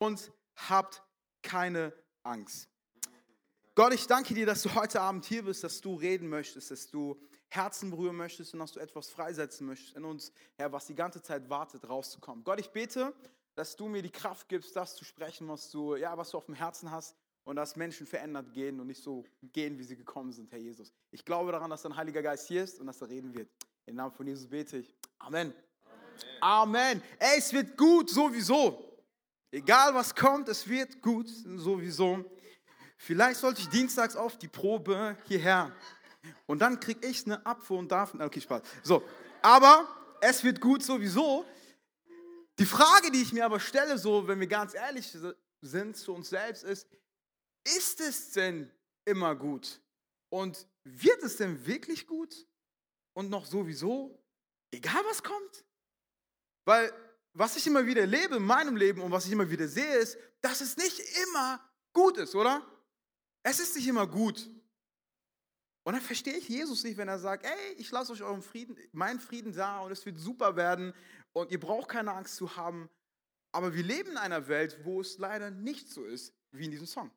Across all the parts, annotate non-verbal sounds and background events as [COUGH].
und habt keine Angst. Gott, ich danke dir, dass du heute Abend hier bist, dass du reden möchtest, dass du Herzen berühren möchtest und dass du etwas freisetzen möchtest in uns, Herr, was die ganze Zeit wartet, rauszukommen. Gott, ich bete, dass du mir die Kraft gibst, das zu sprechen, was du, ja, was du auf dem Herzen hast und dass Menschen verändert gehen und nicht so gehen, wie sie gekommen sind, Herr Jesus. Ich glaube daran, dass dein Heiliger Geist hier ist und dass er reden wird. Im Namen von Jesus bete ich. Amen. Amen. Ey, es wird gut sowieso. Egal was kommt, es wird gut sowieso. Vielleicht sollte ich dienstags auf die Probe hierher. Und dann kriege ich eine Apfel und darf. Okay, Spaß. So, aber es wird gut sowieso. Die Frage, die ich mir aber stelle, so, wenn wir ganz ehrlich sind zu uns selbst, ist: Ist es denn immer gut? Und wird es denn wirklich gut? Und noch sowieso, egal was kommt? Weil was ich immer wieder erlebe in meinem Leben und was ich immer wieder sehe, ist, dass es nicht immer gut ist, oder? Es ist nicht immer gut. Und dann verstehe ich Jesus nicht, wenn er sagt, ey, ich lasse euch euren Frieden, meinen Frieden da und es wird super werden und ihr braucht keine Angst zu haben. Aber wir leben in einer Welt, wo es leider nicht so ist, wie in diesem Song.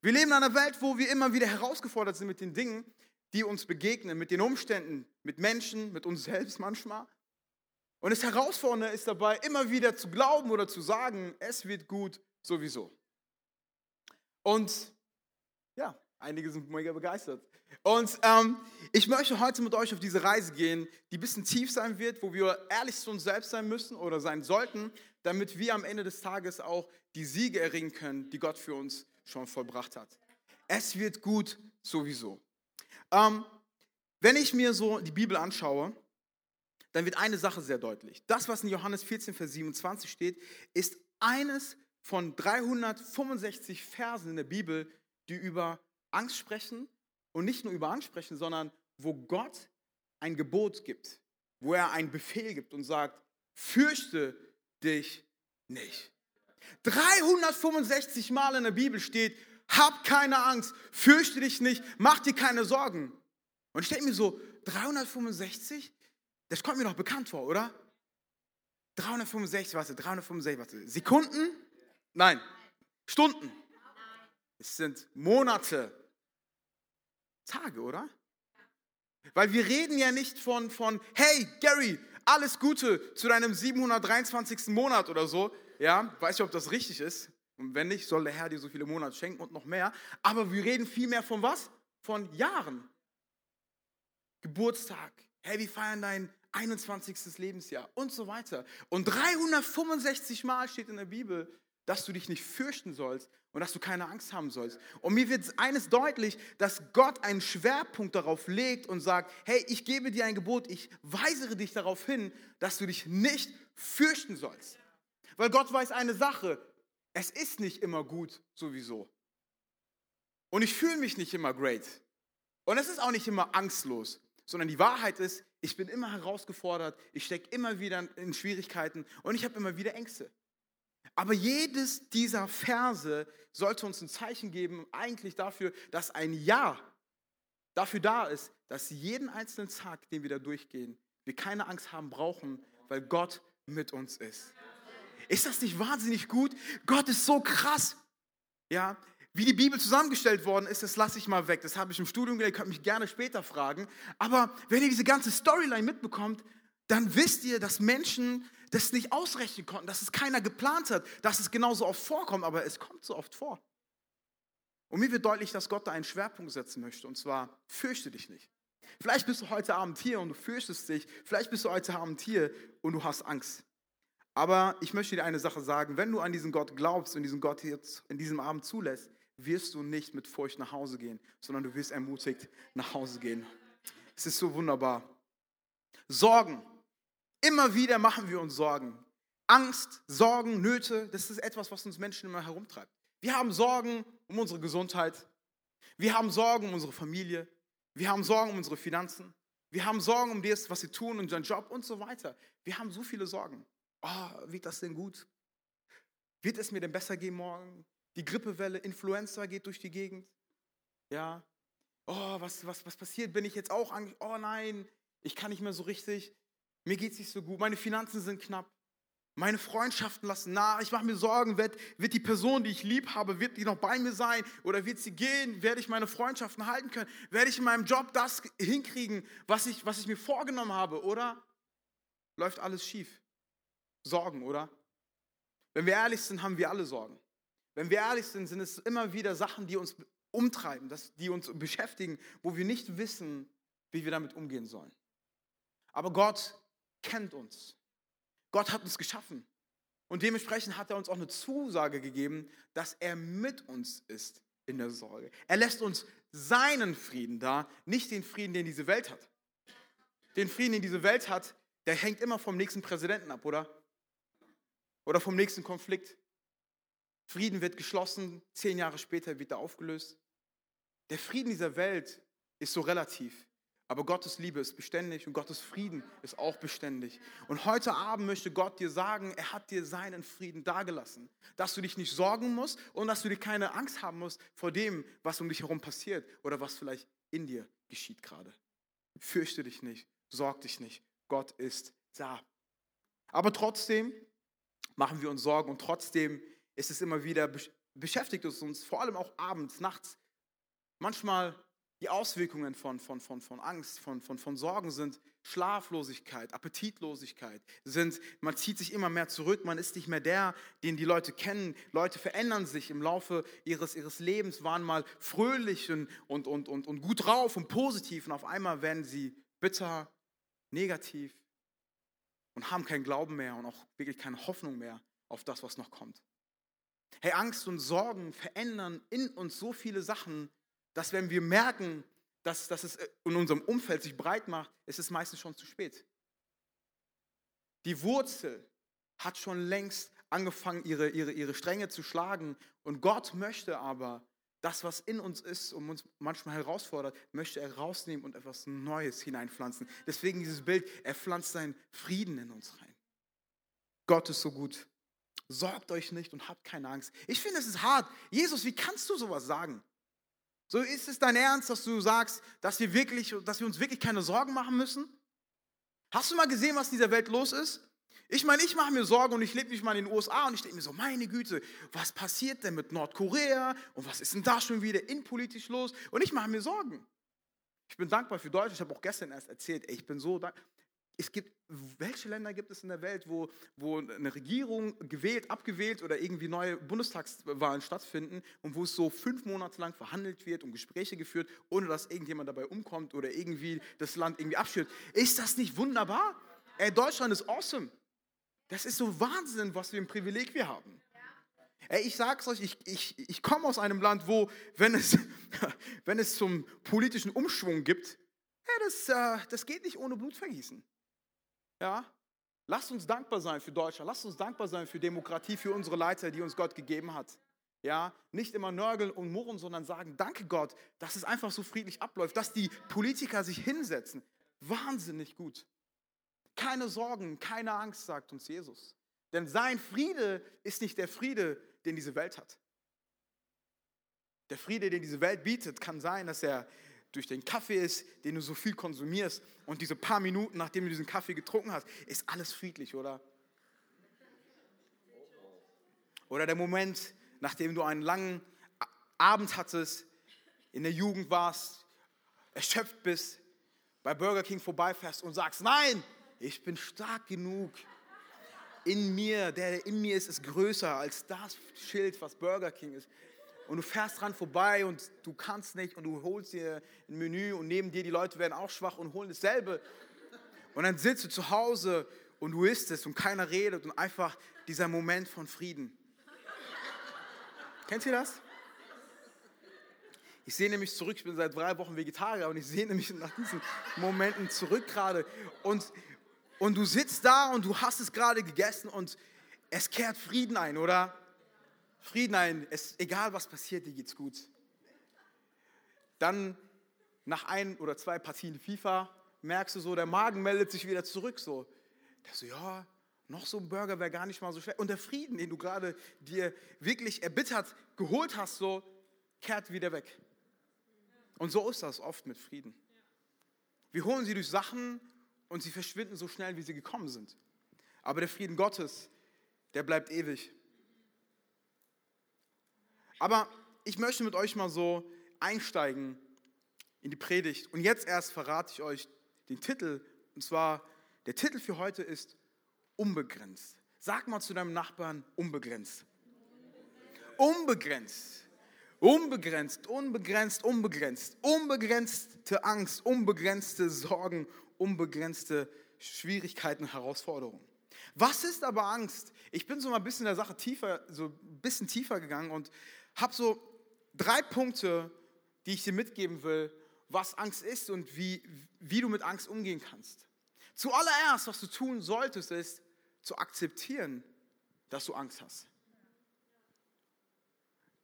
Wir leben in einer Welt, wo wir immer wieder herausgefordert sind mit den Dingen, die uns begegnen, mit den Umständen, mit Menschen, mit uns selbst manchmal. Und das Herausfordernde ist dabei, immer wieder zu glauben oder zu sagen, es wird gut sowieso. Und ja, einige sind mega begeistert. Und ähm, ich möchte heute mit euch auf diese Reise gehen, die ein bisschen tief sein wird, wo wir ehrlich zu uns selbst sein müssen oder sein sollten, damit wir am Ende des Tages auch die Siege erringen können, die Gott für uns schon vollbracht hat. Es wird gut sowieso. Ähm, wenn ich mir so die Bibel anschaue, dann wird eine Sache sehr deutlich. Das, was in Johannes 14, Vers 27 steht, ist eines von 365 Versen in der Bibel, die über Angst sprechen und nicht nur über Angst sprechen, sondern wo Gott ein Gebot gibt, wo er einen Befehl gibt und sagt, fürchte dich nicht. 365 Mal in der Bibel steht, hab keine Angst, fürchte dich nicht, mach dir keine Sorgen. Und ich denke mir so, 365? Das kommt mir doch bekannt vor, oder? 365, warte, 365, warte, Sekunden? Nein, Stunden. Es sind Monate, Tage, oder? Weil wir reden ja nicht von, von hey Gary, alles Gute zu deinem 723. Monat oder so. Ja, weiß ich, ob das richtig ist. Und wenn nicht, soll der Herr dir so viele Monate schenken und noch mehr. Aber wir reden vielmehr von was? Von Jahren. Geburtstag. Hey, wir feiern dein 21. Lebensjahr und so weiter. Und 365 Mal steht in der Bibel, dass du dich nicht fürchten sollst und dass du keine Angst haben sollst. Und mir wird eines deutlich, dass Gott einen Schwerpunkt darauf legt und sagt, hey, ich gebe dir ein Gebot, ich weisere dich darauf hin, dass du dich nicht fürchten sollst. Weil Gott weiß eine Sache, es ist nicht immer gut sowieso. Und ich fühle mich nicht immer great. Und es ist auch nicht immer angstlos, sondern die Wahrheit ist, ich bin immer herausgefordert, ich stecke immer wieder in Schwierigkeiten und ich habe immer wieder Ängste. Aber jedes dieser Verse sollte uns ein Zeichen geben, eigentlich dafür, dass ein Ja dafür da ist, dass jeden einzelnen Tag, den wir da durchgehen, wir keine Angst haben brauchen, weil Gott mit uns ist. Ist das nicht wahnsinnig gut? Gott ist so krass. Ja, wie die Bibel zusammengestellt worden ist, das lasse ich mal weg. Das habe ich im Studium gelernt, ihr könnt mich gerne später fragen. Aber wenn ihr diese ganze Storyline mitbekommt, dann wisst ihr, dass Menschen das nicht ausrechnen konnten, dass es keiner geplant hat, dass es genauso oft vorkommt, aber es kommt so oft vor. Und mir wird deutlich, dass Gott da einen Schwerpunkt setzen möchte, und zwar fürchte dich nicht. Vielleicht bist du heute Abend hier und du fürchtest dich, vielleicht bist du heute Abend hier und du hast Angst. Aber ich möchte dir eine Sache sagen, wenn du an diesen Gott glaubst und diesen Gott jetzt in diesem Abend zulässt, wirst du nicht mit Furcht nach Hause gehen, sondern du wirst ermutigt nach Hause gehen. Es ist so wunderbar. Sorgen, Immer wieder machen wir uns Sorgen. Angst, Sorgen, Nöte, das ist etwas, was uns Menschen immer herumtreibt. Wir haben Sorgen um unsere Gesundheit. Wir haben Sorgen um unsere Familie. Wir haben Sorgen um unsere Finanzen. Wir haben Sorgen um das, was sie tun, unseren Job und so weiter. Wir haben so viele Sorgen. Oh, wird das denn gut? Wird es mir denn besser gehen morgen? Die Grippewelle, Influenza geht durch die Gegend. Ja. Oh, was, was, was passiert? Bin ich jetzt auch angst? Oh nein, ich kann nicht mehr so richtig mir geht es nicht so gut, meine Finanzen sind knapp. Meine Freundschaften lassen nach. Ich mache mir Sorgen, wird, wird die Person, die ich lieb habe, wird die noch bei mir sein oder wird sie gehen? Werde ich meine Freundschaften halten können? Werde ich in meinem Job das hinkriegen, was ich, was ich mir vorgenommen habe? Oder läuft alles schief? Sorgen, oder? Wenn wir ehrlich sind, haben wir alle Sorgen. Wenn wir ehrlich sind, sind es immer wieder Sachen, die uns umtreiben, die uns beschäftigen, wo wir nicht wissen, wie wir damit umgehen sollen. Aber Gott kennt uns. Gott hat uns geschaffen. Und dementsprechend hat er uns auch eine Zusage gegeben, dass er mit uns ist in der Sorge. Er lässt uns seinen Frieden da, nicht den Frieden, den diese Welt hat. Den Frieden, den diese Welt hat, der hängt immer vom nächsten Präsidenten ab, oder? Oder vom nächsten Konflikt. Frieden wird geschlossen, zehn Jahre später wird er aufgelöst. Der Frieden dieser Welt ist so relativ. Aber Gottes Liebe ist beständig und Gottes Frieden ist auch beständig. Und heute Abend möchte Gott dir sagen, er hat dir seinen Frieden dagelassen. Dass du dich nicht sorgen musst und dass du dir keine Angst haben musst vor dem, was um dich herum passiert oder was vielleicht in dir geschieht gerade. Fürchte dich nicht, sorg dich nicht. Gott ist da. Aber trotzdem machen wir uns Sorgen und trotzdem ist es immer wieder, beschäftigt es uns, vor allem auch abends, nachts. Manchmal die Auswirkungen von, von, von, von Angst, von, von, von Sorgen sind Schlaflosigkeit, Appetitlosigkeit, sind, man zieht sich immer mehr zurück, man ist nicht mehr der, den die Leute kennen. Leute verändern sich im Laufe ihres, ihres Lebens, waren mal fröhlich und, und, und, und, und gut drauf und positiv und auf einmal werden sie bitter, negativ und haben keinen Glauben mehr und auch wirklich keine Hoffnung mehr auf das, was noch kommt. Hey, Angst und Sorgen verändern in uns so viele Sachen, dass wenn wir merken, dass, dass es in unserem Umfeld sich breit macht, ist es meistens schon zu spät. Die Wurzel hat schon längst angefangen, ihre, ihre, ihre Stränge zu schlagen. Und Gott möchte aber das, was in uns ist und uns manchmal herausfordert, möchte er rausnehmen und etwas Neues hineinpflanzen. Deswegen dieses Bild, er pflanzt seinen Frieden in uns rein. Gott ist so gut. Sorgt euch nicht und habt keine Angst. Ich finde, es ist hart. Jesus, wie kannst du sowas sagen? So ist es dein Ernst, dass du sagst, dass wir, wirklich, dass wir uns wirklich keine Sorgen machen müssen? Hast du mal gesehen, was in dieser Welt los ist? Ich meine, ich mache mir Sorgen und ich lebe nicht mal in den USA und ich denke mir so, meine Güte, was passiert denn mit Nordkorea und was ist denn da schon wieder innenpolitisch los? Und ich mache mir Sorgen. Ich bin dankbar für Deutschland. Ich habe auch gestern erst erzählt, ey, ich bin so dankbar es gibt, welche Länder gibt es in der Welt, wo, wo eine Regierung gewählt, abgewählt oder irgendwie neue Bundestagswahlen stattfinden und wo es so fünf Monate lang verhandelt wird und Gespräche geführt, ohne dass irgendjemand dabei umkommt oder irgendwie das Land irgendwie abschürt? Ist das nicht wunderbar? Ey, Deutschland ist awesome. Das ist so Wahnsinn, was für ein Privileg wir haben. Ey, ich sag's euch, ich, ich, ich komme aus einem Land, wo, wenn es, [LAUGHS] wenn es zum politischen Umschwung gibt, ja, das, äh, das geht nicht ohne Blutvergießen. Ja? Lasst uns dankbar sein für Deutschland. Lasst uns dankbar sein für Demokratie, für unsere Leiter, die uns Gott gegeben hat. Ja, nicht immer nörgeln und murren, sondern sagen, danke Gott, dass es einfach so friedlich abläuft, dass die Politiker sich hinsetzen. Wahnsinnig gut. Keine Sorgen, keine Angst, sagt uns Jesus. Denn sein Friede ist nicht der Friede, den diese Welt hat. Der Friede, den diese Welt bietet, kann sein, dass er durch den Kaffee ist, den du so viel konsumierst und diese paar Minuten, nachdem du diesen Kaffee getrunken hast, ist alles friedlich, oder? Oder der Moment, nachdem du einen langen Abend hattest, in der Jugend warst, erschöpft bist, bei Burger King vorbeifährst und sagst, nein, ich bin stark genug. In mir, der in mir ist, ist größer als das Schild, was Burger King ist und du fährst dran vorbei und du kannst nicht und du holst dir ein Menü und neben dir die Leute werden auch schwach und holen dasselbe. Und dann sitzt du zu Hause und du isst es und keiner redet und einfach dieser Moment von Frieden. Kennt ihr das? Ich sehe nämlich zurück, ich bin seit drei Wochen Vegetarier und ich sehe nämlich nach diesen Momenten zurück gerade. Und, und du sitzt da und du hast es gerade gegessen und es kehrt Frieden ein, oder? Frieden ein, es, egal was passiert, dir geht's gut. Dann nach ein oder zwei Partien FIFA merkst du so, der Magen meldet sich wieder zurück. So, der so, ja, noch so ein Burger wäre gar nicht mal so schlecht. Und der Frieden, den du gerade dir wirklich erbittert geholt hast, so kehrt wieder weg. Und so ist das oft mit Frieden. Wir holen sie durch Sachen und sie verschwinden so schnell, wie sie gekommen sind. Aber der Frieden Gottes, der bleibt ewig. Aber ich möchte mit euch mal so einsteigen in die Predigt. Und jetzt erst verrate ich euch den Titel. Und zwar, der Titel für heute ist Unbegrenzt. Sag mal zu deinem Nachbarn, unbegrenzt. Unbegrenzt. Unbegrenzt, unbegrenzt, unbegrenzt. Unbegrenzte Angst, unbegrenzte Sorgen, unbegrenzte Schwierigkeiten, Herausforderungen. Was ist aber Angst? Ich bin so mal ein bisschen in der Sache tiefer, so ein bisschen tiefer gegangen und habe so drei Punkte, die ich dir mitgeben will, was Angst ist und wie, wie du mit Angst umgehen kannst. Zuallererst, was du tun solltest, ist zu akzeptieren, dass du Angst hast.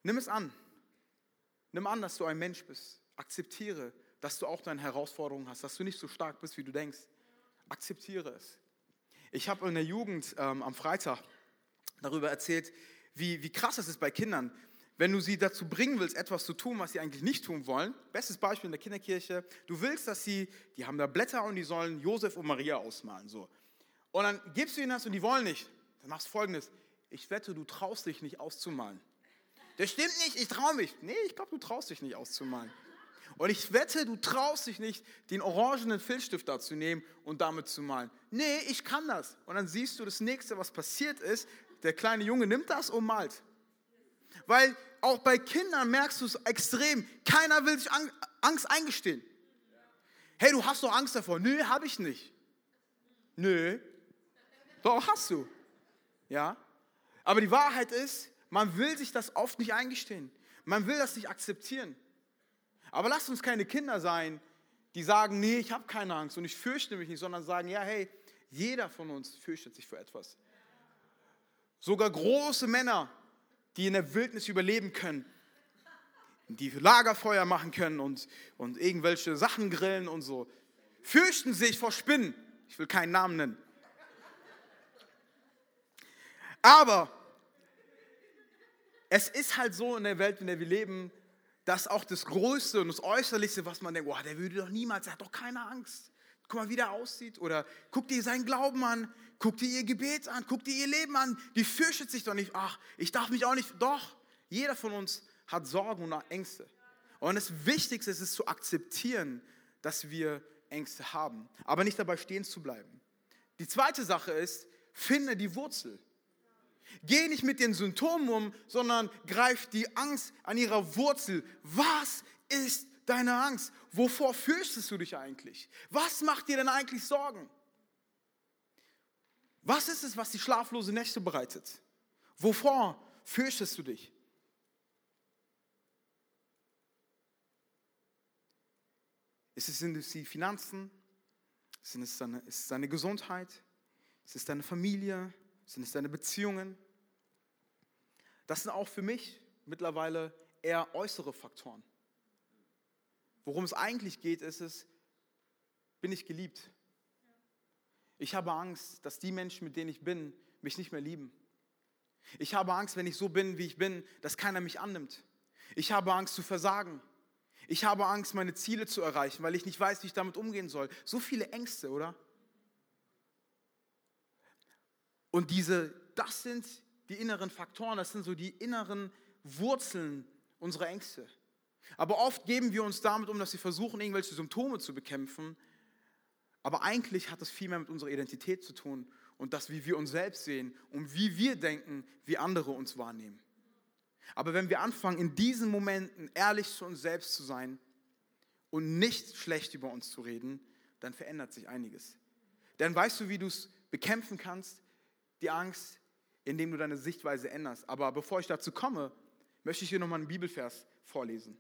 Nimm es an. Nimm an, dass du ein Mensch bist. Akzeptiere, dass du auch deine Herausforderungen hast, dass du nicht so stark bist, wie du denkst. Akzeptiere es. Ich habe in der Jugend ähm, am Freitag darüber erzählt, wie, wie krass es ist bei Kindern, wenn du sie dazu bringen willst, etwas zu tun, was sie eigentlich nicht tun wollen. Bestes Beispiel in der Kinderkirche. Du willst, dass sie, die haben da Blätter und die sollen Josef und Maria ausmalen. So. Und dann gibst du ihnen das und die wollen nicht. Dann machst du folgendes. Ich wette, du traust dich nicht auszumalen. Das stimmt nicht, ich traue mich. Nee, ich glaube, du traust dich nicht auszumalen. Und ich wette, du traust dich nicht, den orangenen Filzstift da zu nehmen und damit zu malen. Nee, ich kann das. Und dann siehst du, das nächste, was passiert ist, der kleine Junge nimmt das und malt. Weil auch bei Kindern merkst du es extrem. Keiner will sich Angst eingestehen. Hey, du hast doch Angst davor. Nö, habe ich nicht. Nö. Doch, hast du. Ja. Aber die Wahrheit ist, man will sich das oft nicht eingestehen. Man will das nicht akzeptieren. Aber lasst uns keine Kinder sein, die sagen, nee, ich habe keine Angst und ich fürchte mich nicht, sondern sagen, ja, hey, jeder von uns fürchtet sich für etwas. Sogar große Männer, die in der Wildnis überleben können, die Lagerfeuer machen können und, und irgendwelche Sachen grillen und so, fürchten sich vor Spinnen. Ich will keinen Namen nennen. Aber es ist halt so in der Welt, in der wir leben, dass auch das Größte und das Äußerlichste, was man denkt, boah, der würde doch niemals, er hat doch keine Angst. Guck mal, wie der aussieht. Oder guck dir seinen Glauben an, guck dir ihr Gebet an, guck dir ihr Leben an. Die fürchtet sich doch nicht. Ach, ich darf mich auch nicht. Doch, jeder von uns hat Sorgen und Ängste. Und das Wichtigste ist es zu akzeptieren, dass wir Ängste haben, aber nicht dabei stehen zu bleiben. Die zweite Sache ist, finde die Wurzel. Geh nicht mit den Symptomen um, sondern greif die Angst an ihrer Wurzel. Was ist deine Angst? Wovor fürchtest du dich eigentlich? Was macht dir denn eigentlich Sorgen? Was ist es, was die schlaflose Nächte bereitet? Wovor fürchtest du dich? Ist es, sind es die Finanzen? Sind es deine, ist es deine Gesundheit? Ist es deine Familie? Sind es deine Beziehungen? Das sind auch für mich mittlerweile eher äußere Faktoren. Worum es eigentlich geht, ist es, bin ich geliebt? Ich habe Angst, dass die Menschen, mit denen ich bin, mich nicht mehr lieben. Ich habe Angst, wenn ich so bin, wie ich bin, dass keiner mich annimmt. Ich habe Angst zu versagen. Ich habe Angst, meine Ziele zu erreichen, weil ich nicht weiß, wie ich damit umgehen soll. So viele Ängste, oder? Und diese, das sind die inneren Faktoren, das sind so die inneren Wurzeln unserer Ängste. Aber oft geben wir uns damit um, dass wir versuchen, irgendwelche Symptome zu bekämpfen. Aber eigentlich hat das viel mehr mit unserer Identität zu tun und das, wie wir uns selbst sehen und wie wir denken, wie andere uns wahrnehmen. Aber wenn wir anfangen, in diesen Momenten ehrlich zu uns selbst zu sein und nicht schlecht über uns zu reden, dann verändert sich einiges. Denn weißt du, wie du es bekämpfen kannst? Die Angst, indem du deine Sichtweise änderst. Aber bevor ich dazu komme, möchte ich hier nochmal einen Bibelvers vorlesen.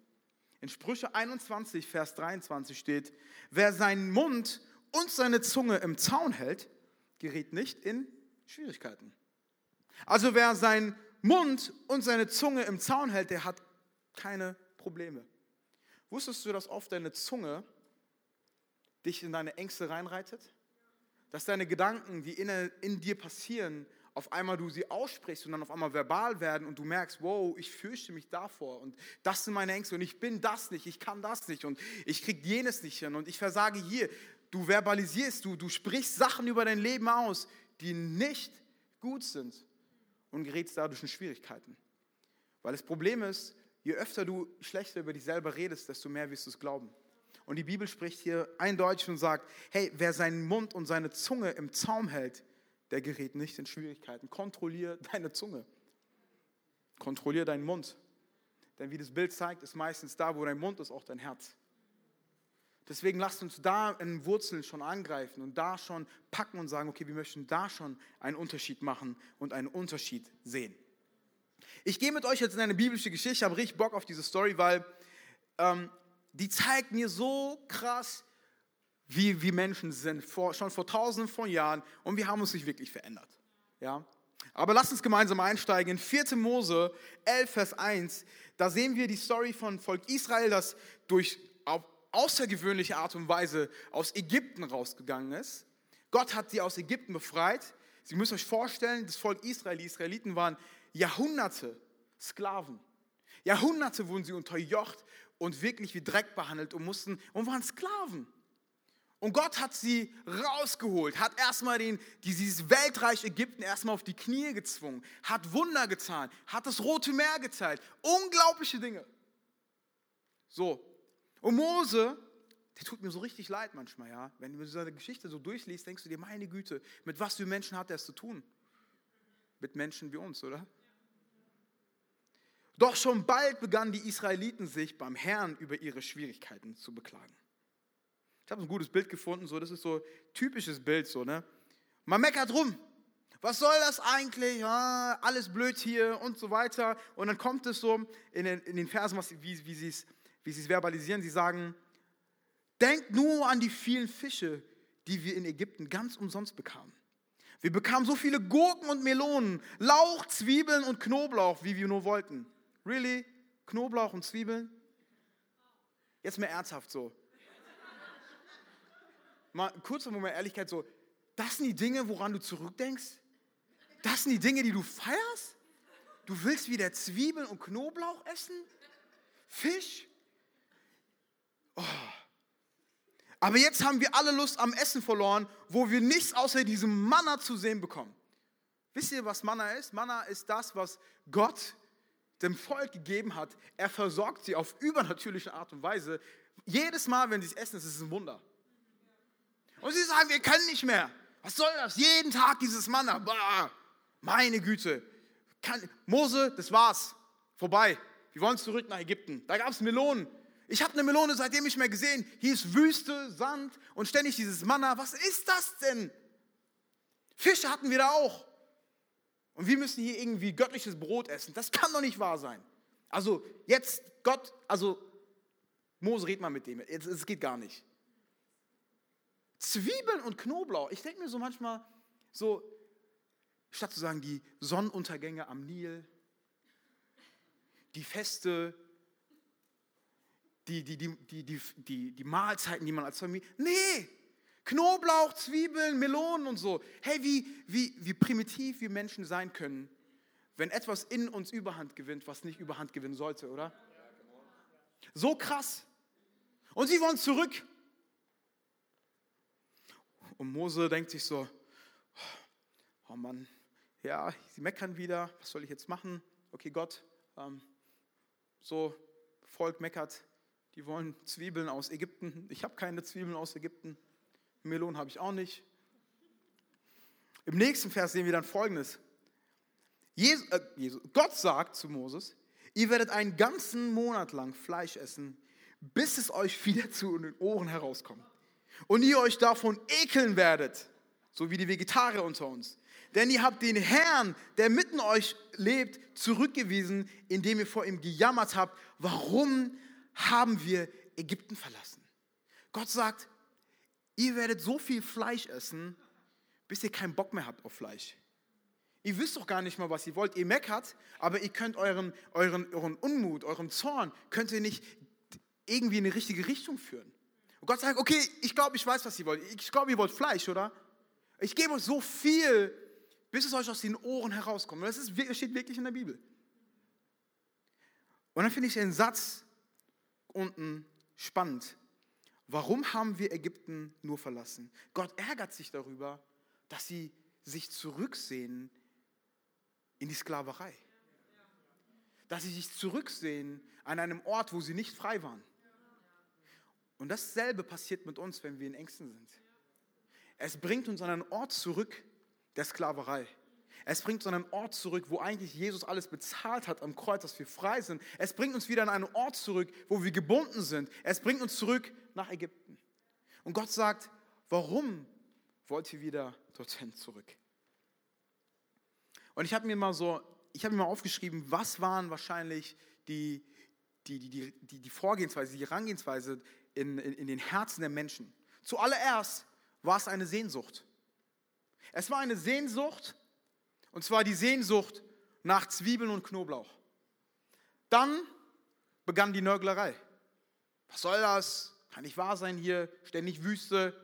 In Sprüche 21, Vers 23 steht, wer seinen Mund und seine Zunge im Zaun hält, gerät nicht in Schwierigkeiten. Also wer seinen Mund und seine Zunge im Zaun hält, der hat keine Probleme. Wusstest du, dass oft deine Zunge dich in deine Ängste reinreitet? Dass deine Gedanken, die in, in dir passieren, auf einmal du sie aussprichst und dann auf einmal verbal werden und du merkst, wow, ich fürchte mich davor und das sind meine Ängste und ich bin das nicht, ich kann das nicht und ich krieg jenes nicht hin und ich versage hier. Du verbalisierst, du, du sprichst Sachen über dein Leben aus, die nicht gut sind. und gerätst dadurch in Schwierigkeiten. Weil das Problem ist, je öfter du schlechter über dich selber redest, desto mehr wirst du es glauben. Und die Bibel spricht hier eindeutig und sagt, hey, wer seinen Mund und seine Zunge im Zaum hält, der gerät nicht in Schwierigkeiten. Kontrollier deine Zunge. Kontrollier deinen Mund. Denn wie das Bild zeigt, ist meistens da, wo dein Mund ist, auch dein Herz. Deswegen lasst uns da in Wurzeln schon angreifen und da schon packen und sagen, okay, wir möchten da schon einen Unterschied machen und einen Unterschied sehen. Ich gehe mit euch jetzt in eine biblische Geschichte, ich habe richtig Bock auf diese Story, weil ähm, die zeigt mir so krass, wie, wie Menschen sind, vor, schon vor tausenden von Jahren und wir haben uns nicht wirklich verändert. Ja? Aber lasst uns gemeinsam einsteigen in 4. Mose 11, Vers 1. Da sehen wir die Story von Volk Israel, das durch auf außergewöhnliche Art und Weise aus Ägypten rausgegangen ist. Gott hat sie aus Ägypten befreit. Sie müssen euch vorstellen, das Volk Israel, die Israeliten waren Jahrhunderte Sklaven. Jahrhunderte wurden sie unterjocht und wirklich wie Dreck behandelt und mussten und waren Sklaven. Und Gott hat sie rausgeholt, hat erstmal den, dieses Weltreich Ägypten erstmal auf die Knie gezwungen, hat Wunder getan, hat das Rote Meer geteilt. Unglaubliche Dinge. So. Und Mose, der tut mir so richtig leid manchmal, ja. Wenn du seine Geschichte so durchliest, denkst du dir, meine Güte, mit was für Menschen hat er es zu tun? Mit Menschen wie uns, oder? Doch schon bald begannen die Israeliten sich beim Herrn über ihre Schwierigkeiten zu beklagen. Ich habe ein gutes Bild gefunden, so das ist so ein typisches Bild, so ne. Man meckert rum. Was soll das eigentlich? Ja, alles blöd hier und so weiter. Und dann kommt es so in den, in den Versen, was, wie, wie sie es verbalisieren. Sie sagen: Denkt nur an die vielen Fische, die wir in Ägypten ganz umsonst bekamen. Wir bekamen so viele Gurken und Melonen, Lauch, Zwiebeln und Knoblauch, wie wir nur wollten. Really? Knoblauch und Zwiebeln? Jetzt mehr ernsthaft so. Mal ein kurzer Moment Ehrlichkeit so. Das sind die Dinge, woran du zurückdenkst? Das sind die Dinge, die du feierst? Du willst wieder Zwiebeln und Knoblauch essen? Fisch? Oh. Aber jetzt haben wir alle Lust am Essen verloren, wo wir nichts außer diesem Manna zu sehen bekommen. Wisst ihr, was Manna ist? Manna ist das, was Gott dem Volk gegeben hat. Er versorgt sie auf übernatürliche Art und Weise. Jedes Mal, wenn sie es essen, ist es ein Wunder. Und sie sagen, wir können nicht mehr. Was soll das? Jeden Tag dieses Manna. Bah, meine Güte. Kann, Mose, das war's. Vorbei. Wir wollen zurück nach Ägypten. Da gab es Melonen. Ich habe eine Melone seitdem nicht mehr gesehen. Hier ist Wüste, Sand und ständig dieses Manna. Was ist das denn? Fische hatten wir da auch. Und wir müssen hier irgendwie göttliches Brot essen. Das kann doch nicht wahr sein. Also jetzt Gott, also Mose, red mal mit dem. Es geht gar nicht. Zwiebeln und Knoblauch. Ich denke mir so manchmal, so, statt zu sagen, die Sonnenuntergänge am Nil, die Feste, die, die, die, die, die, die, Mahlzeiten, die man als Familie. Nee! Knoblauch, Zwiebeln, Melonen und so. Hey, wie, wie, wie primitiv wir Menschen sein können, wenn etwas in uns Überhand gewinnt, was nicht Überhand gewinnen sollte, oder? So krass. Und sie wollen zurück. Und Mose denkt sich so, oh Mann, ja, sie meckern wieder, was soll ich jetzt machen? Okay, Gott, ähm, so, Volk meckert, die wollen Zwiebeln aus Ägypten. Ich habe keine Zwiebeln aus Ägypten. Melonen habe ich auch nicht. Im nächsten Vers sehen wir dann folgendes. Jesus, äh, Jesus, Gott sagt zu Moses, ihr werdet einen ganzen Monat lang Fleisch essen, bis es euch wieder zu den Ohren herauskommt. Und ihr euch davon ekeln werdet, so wie die Vegetarier unter uns. Denn ihr habt den Herrn, der mitten euch lebt, zurückgewiesen, indem ihr vor ihm gejammert habt, warum haben wir Ägypten verlassen? Gott sagt, Ihr werdet so viel Fleisch essen, bis ihr keinen Bock mehr habt auf Fleisch. Ihr wisst doch gar nicht mal, was ihr wollt. Ihr meckert, aber ihr könnt euren, euren, euren Unmut, euren Zorn, könnt ihr nicht irgendwie in die richtige Richtung führen. Und Gott sagt, okay, ich glaube, ich weiß, was ihr wollt. Ich glaube, ihr wollt Fleisch, oder? Ich gebe euch so viel, bis es euch aus den Ohren herauskommt. Und das, ist, das steht wirklich in der Bibel. Und dann finde ich den Satz unten spannend. Warum haben wir Ägypten nur verlassen? Gott ärgert sich darüber, dass sie sich zurücksehen in die Sklaverei. Dass sie sich zurücksehen an einem Ort, wo sie nicht frei waren. Und dasselbe passiert mit uns, wenn wir in Ängsten sind. Es bringt uns an einen Ort zurück der Sklaverei. Es bringt uns an einen Ort zurück, wo eigentlich Jesus alles bezahlt hat am Kreuz, dass wir frei sind. Es bringt uns wieder an einen Ort zurück, wo wir gebunden sind. Es bringt uns zurück nach Ägypten. Und Gott sagt, warum wollt ihr wieder dorthin zurück? Und ich habe mir mal so, ich habe mir mal aufgeschrieben, was waren wahrscheinlich die, die, die, die, die Vorgehensweise, die Herangehensweise in, in, in den Herzen der Menschen. Zuallererst war es eine Sehnsucht. Es war eine Sehnsucht, und zwar die Sehnsucht nach Zwiebeln und Knoblauch. Dann begann die Nörglerei. Was soll das? Kann nicht wahr sein hier, ständig Wüste.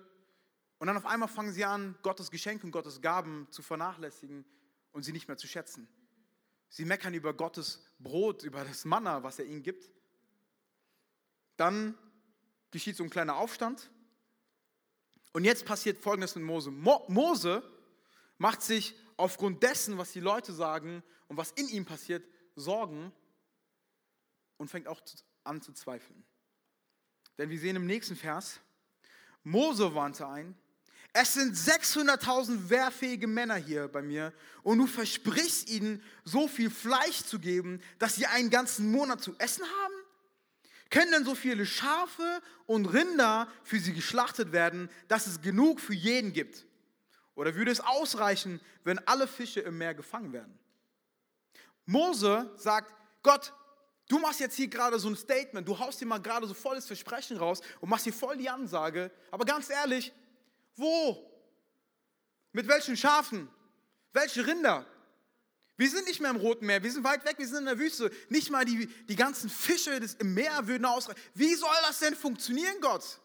Und dann auf einmal fangen sie an, Gottes Geschenke und Gottes Gaben zu vernachlässigen und sie nicht mehr zu schätzen. Sie meckern über Gottes Brot, über das Manna, was er ihnen gibt. Dann geschieht so ein kleiner Aufstand. Und jetzt passiert Folgendes mit Mose. Mo Mose macht sich aufgrund dessen, was die Leute sagen und was in ihm passiert, Sorgen und fängt auch an zu zweifeln. Denn wir sehen im nächsten Vers, Mose warnte ein, es sind 600.000 wehrfähige Männer hier bei mir und du versprichst ihnen, so viel Fleisch zu geben, dass sie einen ganzen Monat zu essen haben? Können denn so viele Schafe und Rinder für sie geschlachtet werden, dass es genug für jeden gibt? Oder würde es ausreichen, wenn alle Fische im Meer gefangen werden? Mose sagt, Gott, du machst jetzt hier gerade so ein Statement, du haust dir mal gerade so volles Versprechen raus und machst hier voll die Ansage, aber ganz ehrlich, wo? Mit welchen Schafen? Welche Rinder? Wir sind nicht mehr im Roten Meer, wir sind weit weg, wir sind in der Wüste. Nicht mal die, die ganzen Fische des, im Meer würden ausreichen. Wie soll das denn funktionieren, Gott?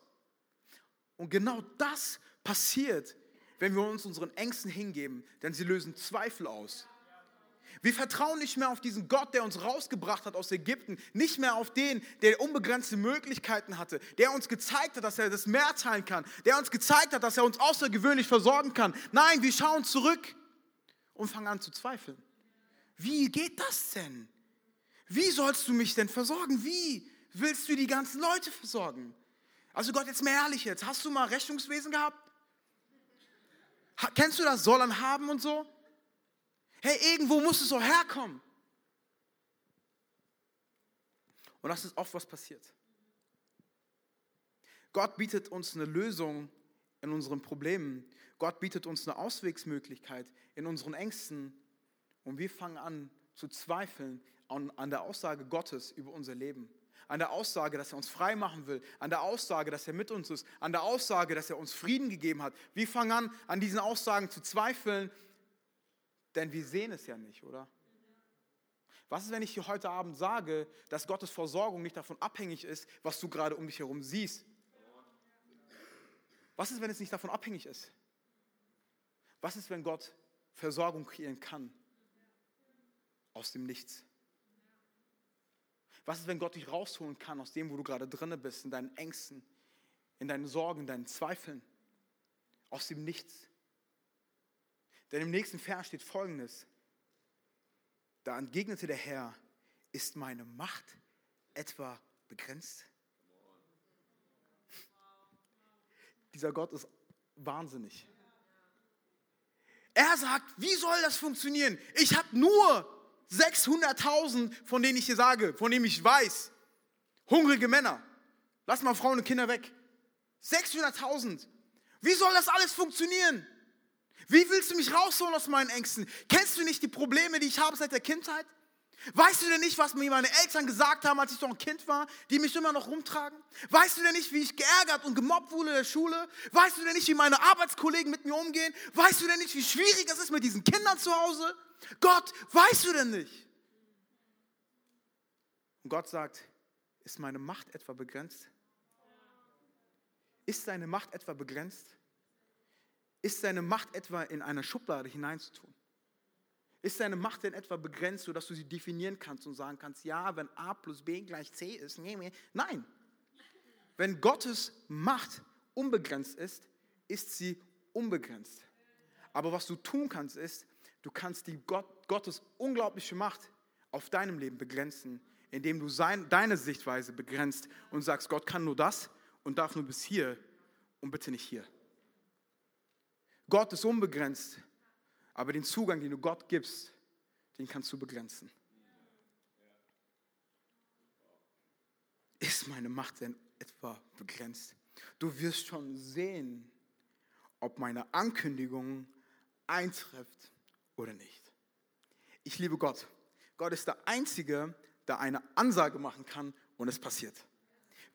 Und genau das passiert, wenn wir uns unseren Ängsten hingeben, denn sie lösen Zweifel aus. Wir vertrauen nicht mehr auf diesen Gott, der uns rausgebracht hat aus Ägypten, nicht mehr auf den, der unbegrenzte Möglichkeiten hatte, der uns gezeigt hat, dass er das Meer teilen kann, der uns gezeigt hat, dass er uns außergewöhnlich versorgen kann. Nein, wir schauen zurück und fangen an zu zweifeln. Wie geht das denn? Wie sollst du mich denn versorgen? Wie willst du die ganzen Leute versorgen? Also Gott, jetzt mal ehrlich jetzt, hast du mal Rechnungswesen gehabt? Kennst du das Sollern haben und so? Hey, irgendwo muss es doch herkommen. Und das ist oft was passiert. Gott bietet uns eine Lösung in unseren Problemen. Gott bietet uns eine Auswegsmöglichkeit in unseren Ängsten. Und wir fangen an zu zweifeln an, an der Aussage Gottes über unser Leben. An der Aussage, dass er uns frei machen will. An der Aussage, dass er mit uns ist. An der Aussage, dass er uns Frieden gegeben hat. Wir fangen an, an diesen Aussagen zu zweifeln, denn wir sehen es ja nicht, oder? Was ist, wenn ich dir heute Abend sage, dass Gottes Versorgung nicht davon abhängig ist, was du gerade um dich herum siehst? Was ist, wenn es nicht davon abhängig ist? Was ist, wenn Gott Versorgung kreieren kann? Aus dem Nichts. Was ist, wenn Gott dich rausholen kann aus dem, wo du gerade drinne bist, in deinen Ängsten, in deinen Sorgen, in deinen Zweifeln? Aus dem Nichts. Denn im nächsten Vers steht folgendes. Da entgegnete der Herr, ist meine Macht etwa begrenzt? Dieser Gott ist wahnsinnig. Er sagt, wie soll das funktionieren? Ich habe nur 600.000, von denen ich hier sage, von denen ich weiß, hungrige Männer. Lass mal Frauen und Kinder weg. 600.000. Wie soll das alles funktionieren? Wie willst du mich rausholen aus meinen Ängsten? Kennst du nicht die Probleme, die ich habe seit der Kindheit? Weißt du denn nicht, was mir meine Eltern gesagt haben, als ich noch ein Kind war, die mich immer noch rumtragen? Weißt du denn nicht, wie ich geärgert und gemobbt wurde in der Schule? Weißt du denn nicht, wie meine Arbeitskollegen mit mir umgehen? Weißt du denn nicht, wie schwierig es ist mit diesen Kindern zu Hause? Gott, weißt du denn nicht? Und Gott sagt, ist meine Macht etwa begrenzt? Ist deine Macht etwa begrenzt? Ist seine Macht etwa in eine Schublade hineinzutun? Ist seine Macht denn etwa begrenzt, sodass du sie definieren kannst und sagen kannst, ja, wenn A plus B gleich C ist? Nein. Wenn Gottes Macht unbegrenzt ist, ist sie unbegrenzt. Aber was du tun kannst, ist, du kannst die Gott, Gottes unglaubliche Macht auf deinem Leben begrenzen, indem du sein, deine Sichtweise begrenzt und sagst, Gott kann nur das und darf nur bis hier und bitte nicht hier. Gott ist unbegrenzt, aber den Zugang, den du Gott gibst, den kannst du begrenzen. Ist meine Macht denn etwa begrenzt? Du wirst schon sehen, ob meine Ankündigung eintrifft oder nicht. Ich liebe Gott. Gott ist der Einzige, der eine Ansage machen kann und es passiert.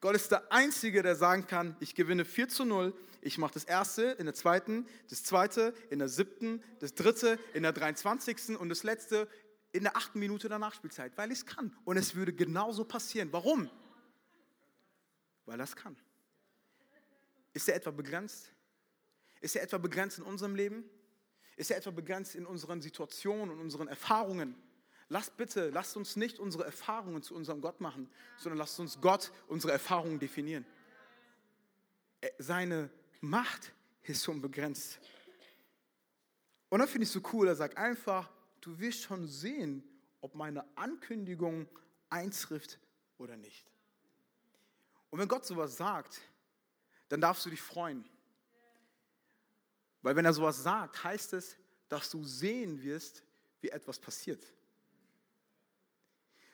Gott ist der Einzige, der sagen kann, ich gewinne 4 zu 0, ich mache das erste in der zweiten, das zweite in der siebten, das dritte in der 23. und das letzte in der achten Minute der Nachspielzeit, weil ich es kann. Und es würde genauso passieren. Warum? Weil er es kann. Ist er etwa begrenzt? Ist er etwa begrenzt in unserem Leben? Ist er etwa begrenzt in unseren Situationen und unseren Erfahrungen? Lasst bitte, lasst uns nicht unsere Erfahrungen zu unserem Gott machen, sondern lasst uns Gott unsere Erfahrungen definieren. Seine Macht ist unbegrenzt. Und dann finde ich es so cool, er sagt einfach, du wirst schon sehen, ob meine Ankündigung eintrifft oder nicht. Und wenn Gott sowas sagt, dann darfst du dich freuen. Weil wenn er sowas sagt, heißt es, dass du sehen wirst, wie etwas passiert.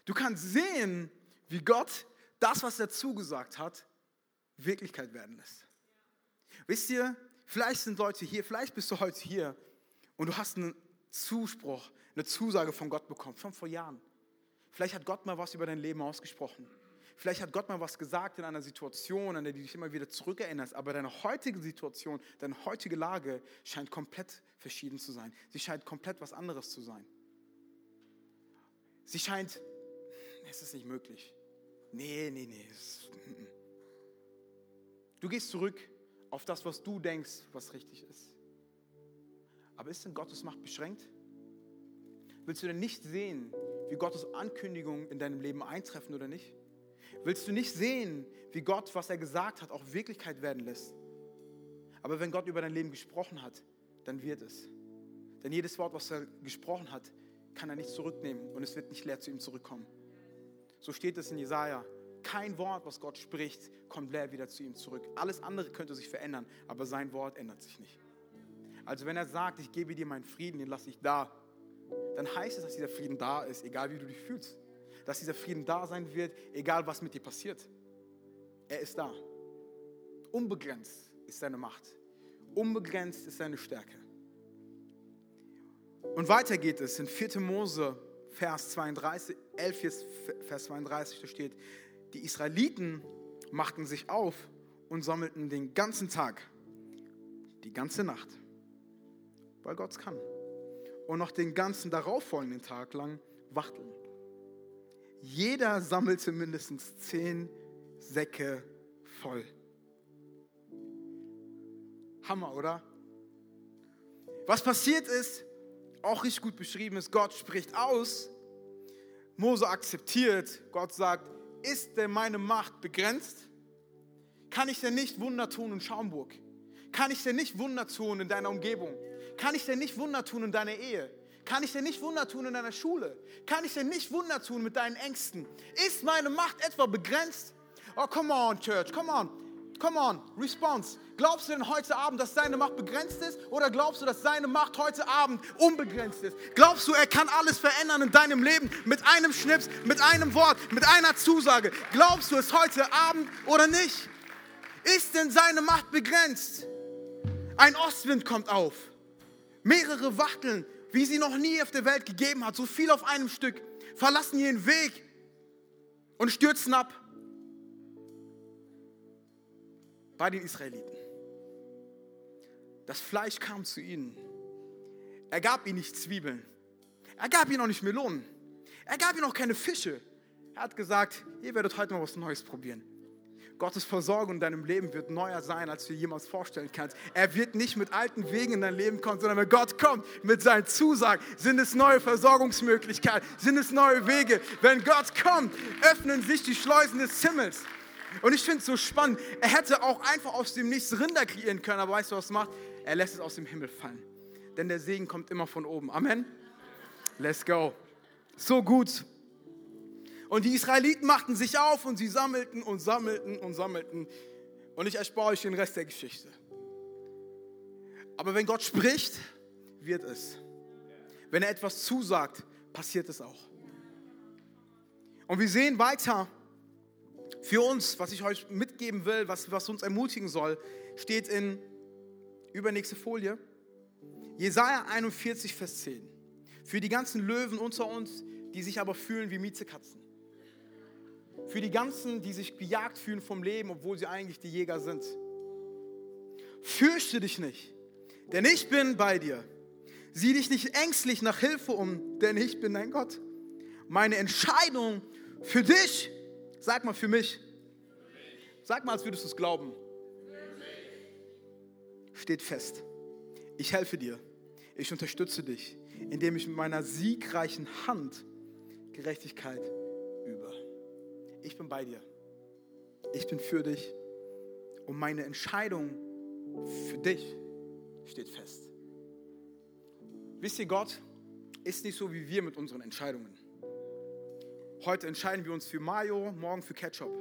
Du kannst sehen, wie Gott das, was er zugesagt hat, Wirklichkeit werden lässt. Wisst ihr, vielleicht sind Leute hier, vielleicht bist du heute hier und du hast einen Zuspruch, eine Zusage von Gott bekommen, schon vor Jahren. Vielleicht hat Gott mal was über dein Leben ausgesprochen. Vielleicht hat Gott mal was gesagt in einer Situation, an der du dich immer wieder zurückerinnerst, aber deine heutige Situation, deine heutige Lage scheint komplett verschieden zu sein. Sie scheint komplett was anderes zu sein. Sie scheint es ist nicht möglich. Nee, nee, nee. Mm, mm. Du gehst zurück auf das, was du denkst, was richtig ist. Aber ist denn Gottes Macht beschränkt? Willst du denn nicht sehen, wie Gottes Ankündigungen in deinem Leben eintreffen oder nicht? Willst du nicht sehen, wie Gott, was er gesagt hat, auch Wirklichkeit werden lässt? Aber wenn Gott über dein Leben gesprochen hat, dann wird es. Denn jedes Wort, was er gesprochen hat, kann er nicht zurücknehmen und es wird nicht leer zu ihm zurückkommen. So steht es in Jesaja. Kein Wort, was Gott spricht, kommt leer wieder zu ihm zurück. Alles andere könnte sich verändern, aber sein Wort ändert sich nicht. Also wenn er sagt, ich gebe dir meinen Frieden, den lasse ich da, dann heißt es, dass dieser Frieden da ist, egal wie du dich fühlst. Dass dieser Frieden da sein wird, egal was mit dir passiert. Er ist da. Unbegrenzt ist seine Macht. Unbegrenzt ist seine Stärke. Und weiter geht es in 4. Mose Vers 32, 11, Vers 32, da steht, die Israeliten machten sich auf und sammelten den ganzen Tag, die ganze Nacht, weil Gott es kann. Und noch den ganzen darauffolgenden Tag lang wachteln. Jeder sammelte mindestens zehn Säcke voll. Hammer, oder? Was passiert ist, auch richtig gut beschrieben ist, Gott spricht aus, Mose akzeptiert, Gott sagt, ist denn meine Macht begrenzt? Kann ich denn nicht Wunder tun in Schaumburg? Kann ich denn nicht Wunder tun in deiner Umgebung? Kann ich denn nicht Wunder tun in deiner Ehe? Kann ich denn nicht Wunder tun in deiner Schule? Kann ich denn nicht Wunder tun mit deinen Ängsten? Ist meine Macht etwa begrenzt? Oh, come on, Church, come on. Come on, Response. Glaubst du denn heute Abend, dass seine Macht begrenzt ist? Oder glaubst du, dass seine Macht heute Abend unbegrenzt ist? Glaubst du, er kann alles verändern in deinem Leben mit einem Schnips, mit einem Wort, mit einer Zusage? Glaubst du es heute Abend oder nicht? Ist denn seine Macht begrenzt? Ein Ostwind kommt auf. Mehrere Wachteln, wie sie noch nie auf der Welt gegeben hat, so viel auf einem Stück, verlassen ihren Weg und stürzen ab bei den Israeliten. Das Fleisch kam zu ihnen. Er gab ihnen nicht Zwiebeln. Er gab ihnen auch nicht Melonen. Er gab ihnen auch keine Fische. Er hat gesagt, ihr werdet heute mal was Neues probieren. Gottes Versorgung in deinem Leben wird neuer sein, als du dir jemals vorstellen kannst. Er wird nicht mit alten Wegen in dein Leben kommen, sondern wenn Gott kommt mit seinen Zusagen, sind es neue Versorgungsmöglichkeiten, sind es neue Wege. Wenn Gott kommt, öffnen sich die Schleusen des Himmels. Und ich finde es so spannend. Er hätte auch einfach aus dem Nichts Rinder kreieren können, aber weißt du, was er macht? Er lässt es aus dem Himmel fallen. denn der Segen kommt immer von oben. Amen. Let's go. So gut. Und die Israeliten machten sich auf und sie sammelten und sammelten und sammelten. Und ich erspare euch den Rest der Geschichte. Aber wenn Gott spricht, wird es. Wenn er etwas zusagt, passiert es auch. Und wir sehen weiter, für uns, was ich euch mitgeben will, was, was uns ermutigen soll, steht in übernächste Folie. Jesaja 41, Vers 10. Für die ganzen Löwen unter uns, die sich aber fühlen wie Miezekatzen. Für die ganzen, die sich gejagt fühlen vom Leben, obwohl sie eigentlich die Jäger sind. Fürchte dich nicht, denn ich bin bei dir. Sieh dich nicht ängstlich nach Hilfe um, denn ich bin dein Gott. Meine Entscheidung für dich, sag mal für mich, sag mal, als würdest du es glauben, steht fest. Ich helfe dir, ich unterstütze dich, indem ich mit meiner siegreichen Hand Gerechtigkeit übe. Ich bin bei dir. Ich bin für dich. Und meine Entscheidung für dich steht fest. Wisst ihr, Gott ist nicht so wie wir mit unseren Entscheidungen. Heute entscheiden wir uns für Mayo, morgen für Ketchup.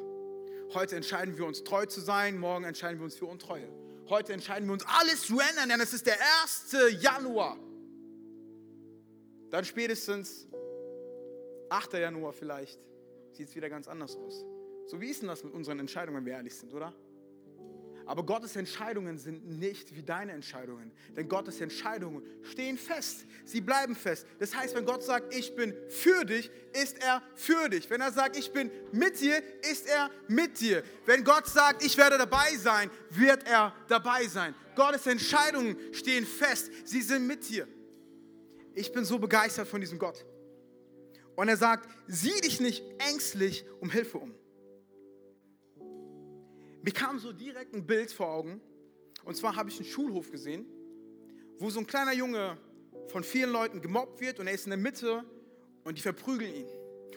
Heute entscheiden wir uns treu zu sein, morgen entscheiden wir uns für Untreue. Heute entscheiden wir uns alles zu ändern, denn es ist der 1. Januar. Dann spätestens 8. Januar vielleicht sieht es wieder ganz anders aus. So wie ist denn das mit unseren Entscheidungen, wenn wir ehrlich sind, oder? Aber Gottes Entscheidungen sind nicht wie deine Entscheidungen. Denn Gottes Entscheidungen stehen fest. Sie bleiben fest. Das heißt, wenn Gott sagt, ich bin für dich, ist er für dich. Wenn er sagt, ich bin mit dir, ist er mit dir. Wenn Gott sagt, ich werde dabei sein, wird er dabei sein. Gottes Entscheidungen stehen fest. Sie sind mit dir. Ich bin so begeistert von diesem Gott. Und er sagt, sieh dich nicht ängstlich um Hilfe um. Mir kam so direkt ein Bild vor Augen. Und zwar habe ich einen Schulhof gesehen, wo so ein kleiner Junge von vielen Leuten gemobbt wird und er ist in der Mitte und die verprügeln ihn.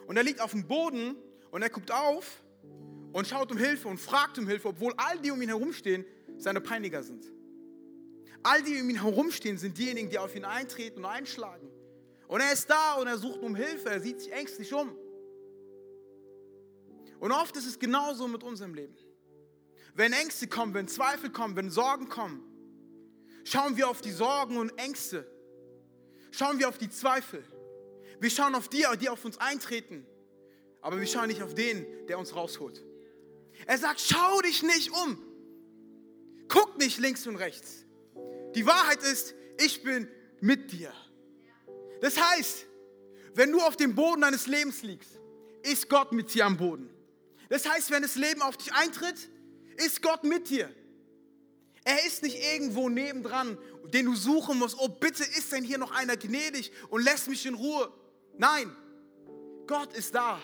Und er liegt auf dem Boden und er guckt auf und schaut um Hilfe und fragt um Hilfe, obwohl all die um ihn herumstehen seine Peiniger sind. All die um ihn herumstehen sind diejenigen, die auf ihn eintreten und einschlagen. Und er ist da und er sucht um Hilfe, er sieht sich ängstlich um. Und oft ist es genauso mit unserem Leben. Wenn Ängste kommen, wenn Zweifel kommen, wenn Sorgen kommen, schauen wir auf die Sorgen und Ängste. Schauen wir auf die Zweifel. Wir schauen auf die, die auf uns eintreten. Aber wir schauen nicht auf den, der uns rausholt. Er sagt, schau dich nicht um. Guck nicht links und rechts. Die Wahrheit ist, ich bin mit dir. Das heißt, wenn du auf dem Boden deines Lebens liegst, ist Gott mit dir am Boden. Das heißt, wenn das Leben auf dich eintritt, ist Gott mit dir. Er ist nicht irgendwo nebendran, den du suchen musst. Oh, bitte ist denn hier noch einer gnädig und lässt mich in Ruhe. Nein, Gott ist da.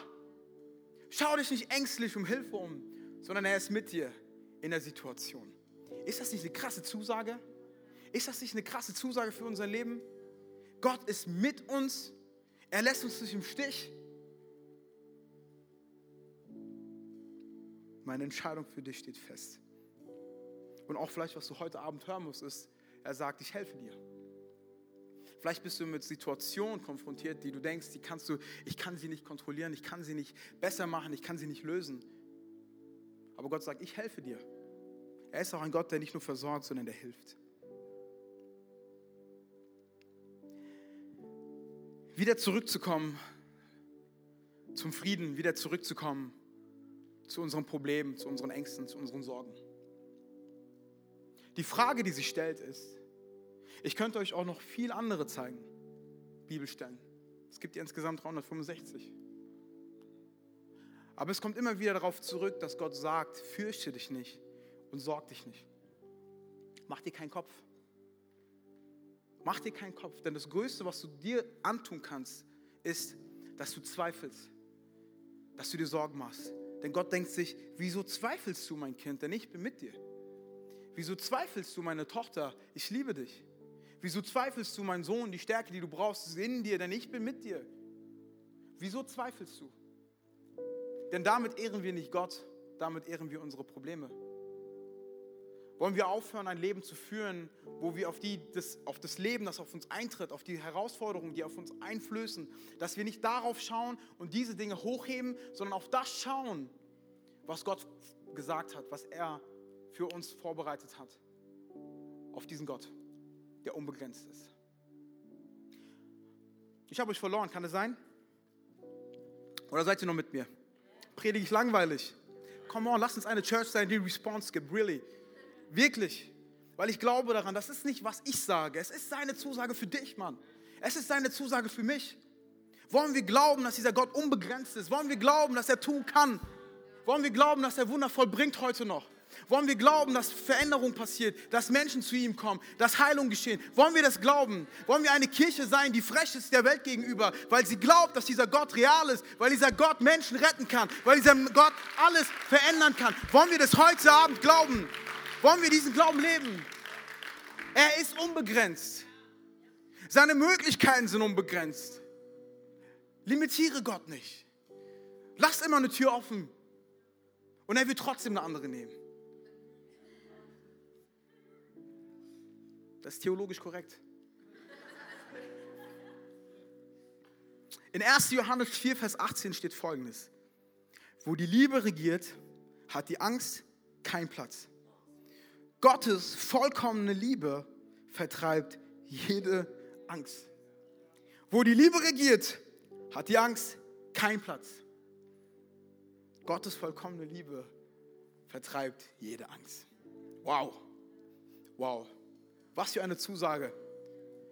Schau dich nicht ängstlich um Hilfe um, sondern er ist mit dir in der Situation. Ist das nicht eine krasse Zusage? Ist das nicht eine krasse Zusage für unser Leben? Gott ist mit uns. Er lässt uns nicht im Stich. Meine Entscheidung für dich steht fest. Und auch vielleicht, was du heute Abend hören musst, ist, er sagt, ich helfe dir. Vielleicht bist du mit Situationen konfrontiert, die du denkst, die kannst du, ich kann sie nicht kontrollieren, ich kann sie nicht besser machen, ich kann sie nicht lösen. Aber Gott sagt, ich helfe dir. Er ist auch ein Gott, der nicht nur versorgt, sondern der hilft. Wieder zurückzukommen zum Frieden, wieder zurückzukommen zu unseren Problemen, zu unseren Ängsten, zu unseren Sorgen. Die Frage, die sich stellt, ist, ich könnte euch auch noch viel andere zeigen, Bibelstellen. Es gibt ja insgesamt 365. Aber es kommt immer wieder darauf zurück, dass Gott sagt, fürchte dich nicht und sorg dich nicht. Mach dir keinen Kopf. Mach dir keinen Kopf, denn das Größte, was du dir antun kannst, ist, dass du zweifelst, dass du dir Sorgen machst, denn Gott denkt sich, wieso zweifelst du, mein Kind, denn ich bin mit dir? Wieso zweifelst du, meine Tochter, ich liebe dich? Wieso zweifelst du, mein Sohn, die Stärke, die du brauchst, ist in dir, denn ich bin mit dir? Wieso zweifelst du? Denn damit ehren wir nicht Gott, damit ehren wir unsere Probleme. Wollen wir aufhören, ein Leben zu führen, wo wir auf, die, das, auf das Leben, das auf uns eintritt, auf die Herausforderungen, die auf uns einflößen, dass wir nicht darauf schauen und diese Dinge hochheben, sondern auf das schauen, was Gott gesagt hat, was er für uns vorbereitet hat. Auf diesen Gott, der unbegrenzt ist. Ich habe euch verloren, kann es sein? Oder seid ihr noch mit mir? Predige ich langweilig? Come on, lasst uns eine Church sein, die Response gibt, really. Wirklich. Weil ich glaube daran, das ist nicht, was ich sage. Es ist seine Zusage für dich, Mann. Es ist seine Zusage für mich. Wollen wir glauben, dass dieser Gott unbegrenzt ist? Wollen wir glauben, dass er tun kann? Wollen wir glauben, dass er Wunder vollbringt heute noch? Wollen wir glauben, dass Veränderung passiert, dass Menschen zu ihm kommen, dass Heilung geschehen? Wollen wir das glauben? Wollen wir eine Kirche sein, die frech ist der Welt gegenüber, weil sie glaubt, dass dieser Gott real ist, weil dieser Gott Menschen retten kann, weil dieser Gott alles verändern kann? Wollen wir das heute Abend glauben? Wollen wir diesen Glauben leben? Er ist unbegrenzt. Seine Möglichkeiten sind unbegrenzt. Limitiere Gott nicht. Lass immer eine Tür offen. Und er wird trotzdem eine andere nehmen. Das ist theologisch korrekt. In 1. Johannes 4, Vers 18 steht folgendes. Wo die Liebe regiert, hat die Angst keinen Platz. Gottes vollkommene Liebe vertreibt jede Angst. Wo die Liebe regiert, hat die Angst keinen Platz. Gottes vollkommene Liebe vertreibt jede Angst. Wow. Wow. Was für eine Zusage.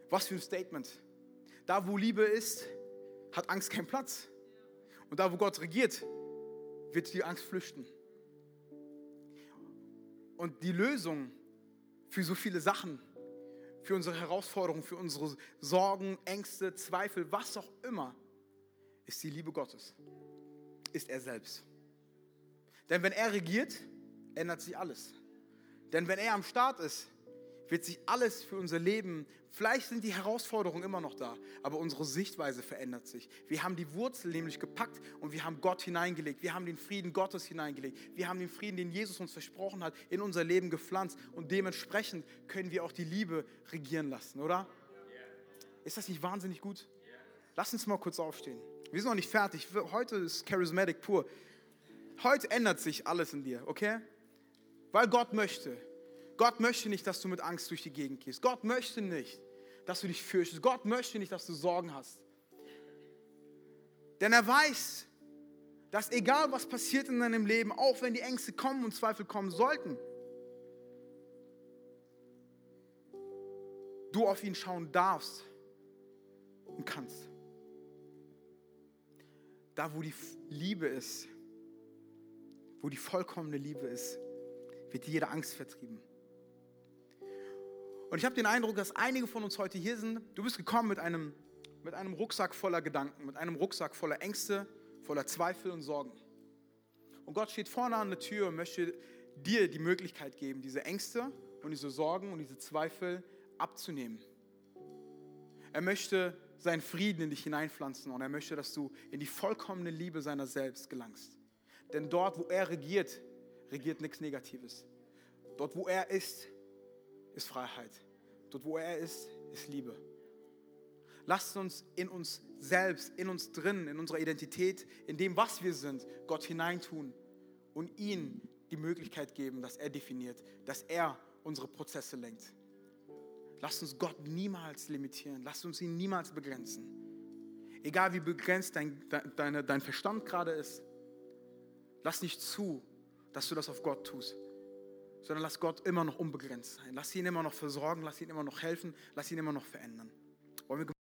Was für ein Statement. Da, wo Liebe ist, hat Angst keinen Platz. Und da, wo Gott regiert, wird die Angst flüchten. Und die Lösung für so viele Sachen, für unsere Herausforderungen, für unsere Sorgen, Ängste, Zweifel, was auch immer, ist die Liebe Gottes. Ist er selbst. Denn wenn er regiert, ändert sich alles. Denn wenn er am Start ist, wird sich alles für unser Leben, vielleicht sind die Herausforderungen immer noch da, aber unsere Sichtweise verändert sich. Wir haben die Wurzel nämlich gepackt und wir haben Gott hineingelegt. Wir haben den Frieden Gottes hineingelegt. Wir haben den Frieden, den Jesus uns versprochen hat, in unser Leben gepflanzt und dementsprechend können wir auch die Liebe regieren lassen, oder? Ist das nicht wahnsinnig gut? Lass uns mal kurz aufstehen. Wir sind noch nicht fertig. Heute ist Charismatic pur. Heute ändert sich alles in dir, okay? Weil Gott möchte. Gott möchte nicht, dass du mit Angst durch die Gegend gehst. Gott möchte nicht, dass du dich fürchtest. Gott möchte nicht, dass du Sorgen hast. Denn er weiß, dass egal was passiert in deinem Leben, auch wenn die Ängste kommen und Zweifel kommen sollten, du auf ihn schauen darfst und kannst. Da, wo die Liebe ist, wo die vollkommene Liebe ist, wird jede Angst vertrieben. Und ich habe den Eindruck, dass einige von uns heute hier sind. Du bist gekommen mit einem, mit einem Rucksack voller Gedanken, mit einem Rucksack voller Ängste, voller Zweifel und Sorgen. Und Gott steht vorne an der Tür und möchte dir die Möglichkeit geben, diese Ängste und diese Sorgen und diese Zweifel abzunehmen. Er möchte seinen Frieden in dich hineinpflanzen und er möchte, dass du in die vollkommene Liebe seiner selbst gelangst. Denn dort, wo er regiert, regiert nichts Negatives. Dort, wo er ist, ist Freiheit. Dort, wo er ist, ist Liebe. Lasst uns in uns selbst, in uns drin, in unserer Identität, in dem, was wir sind, Gott hineintun und ihm die Möglichkeit geben, dass er definiert, dass er unsere Prozesse lenkt. Lasst uns Gott niemals limitieren. Lasst uns ihn niemals begrenzen. Egal wie begrenzt dein, dein, dein Verstand gerade ist, lass nicht zu, dass du das auf Gott tust sondern lass Gott immer noch unbegrenzt sein. Lass ihn immer noch versorgen, lass ihn immer noch helfen, lass ihn immer noch verändern. Wollen wir